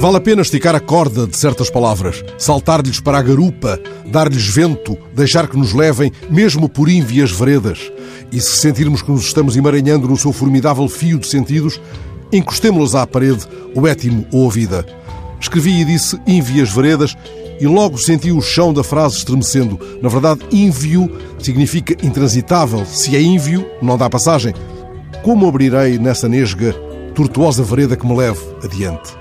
Vale a pena esticar a corda de certas palavras, saltar-lhes para a garupa, dar-lhes vento, deixar que nos levem, mesmo por ínvias veredas. E se sentirmos que nos estamos emaranhando no seu formidável fio de sentidos, encostemos-los à parede, o étimo ou a vida. Escrevi e disse ínvias veredas e logo senti o chão da frase estremecendo. Na verdade, ínvio significa intransitável. Se é ínvio, não dá passagem. Como abrirei nessa nesga tortuosa vereda que me leve adiante?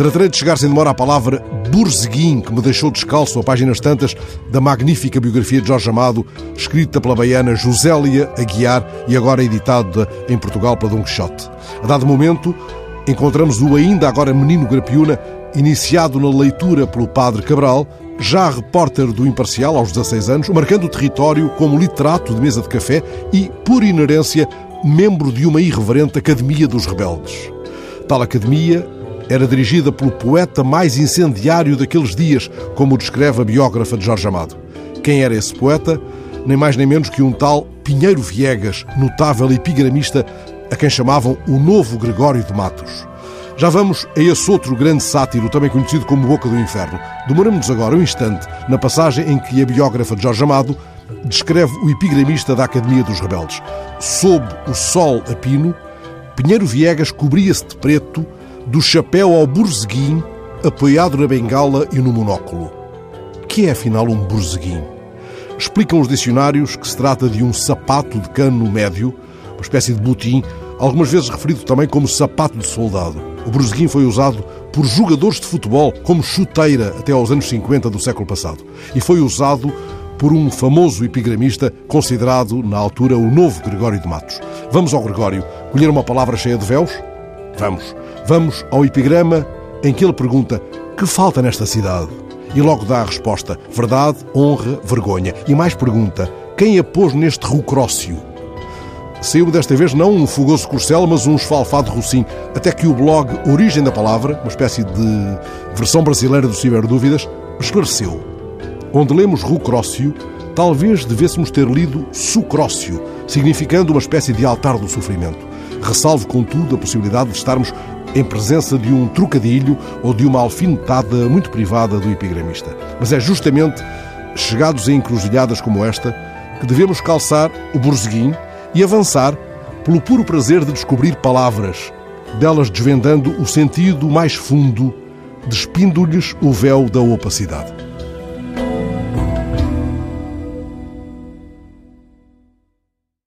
Tratarei de chegar sem demora à palavra Burzeguim, que me deixou descalço a páginas tantas da magnífica biografia de Jorge Amado, escrita pela baiana Josélia Aguiar e agora editada em Portugal pela Dom Quixote. A dado momento, encontramos o ainda agora menino Grapiúna, iniciado na leitura pelo padre Cabral, já repórter do Imparcial aos 16 anos, marcando o território como literato de mesa de café e, por inerência, membro de uma irreverente Academia dos Rebeldes. Tal academia era dirigida pelo poeta mais incendiário daqueles dias, como descreve a biógrafa de Jorge Amado. Quem era esse poeta? Nem mais nem menos que um tal Pinheiro Viegas, notável epigramista, a quem chamavam o Novo Gregório de Matos. Já vamos a esse outro grande sátiro, também conhecido como Boca do Inferno. Demoramos-nos agora um instante na passagem em que a biógrafa de Jorge Amado descreve o epigramista da Academia dos Rebeldes. Sob o sol a pino, Pinheiro Viegas cobria-se de preto, do chapéu ao burzeguim, apoiado na bengala e no monóculo. Que é afinal um burzeguim? Explicam os dicionários que se trata de um sapato de cano médio, uma espécie de botim, algumas vezes referido também como sapato de soldado. O burzeguim foi usado por jogadores de futebol como chuteira até aos anos 50 do século passado e foi usado por um famoso epigramista considerado, na altura, o novo Gregório de Matos. Vamos ao Gregório colher uma palavra cheia de véus? Vamos. Vamos ao epigrama em que ele pergunta: que falta nesta cidade? E logo dá a resposta: verdade, honra, vergonha. E mais pergunta: quem a pôs neste rucrócio? Saiu desta vez não um fogoso corcel, mas um esfalfado rocinho, até que o blog Origem da Palavra, uma espécie de versão brasileira do Ciberdúvidas, esclareceu. Onde lemos rucrócio, talvez devêssemos ter lido sucrócio, significando uma espécie de altar do sofrimento. Ressalvo, contudo, a possibilidade de estarmos em presença de um trocadilho ou de uma alfinetada muito privada do epigramista. Mas é justamente chegados a encruzilhadas como esta que devemos calçar o borzeguim e avançar pelo puro prazer de descobrir palavras, delas desvendando o sentido mais fundo, despindo-lhes o véu da opacidade.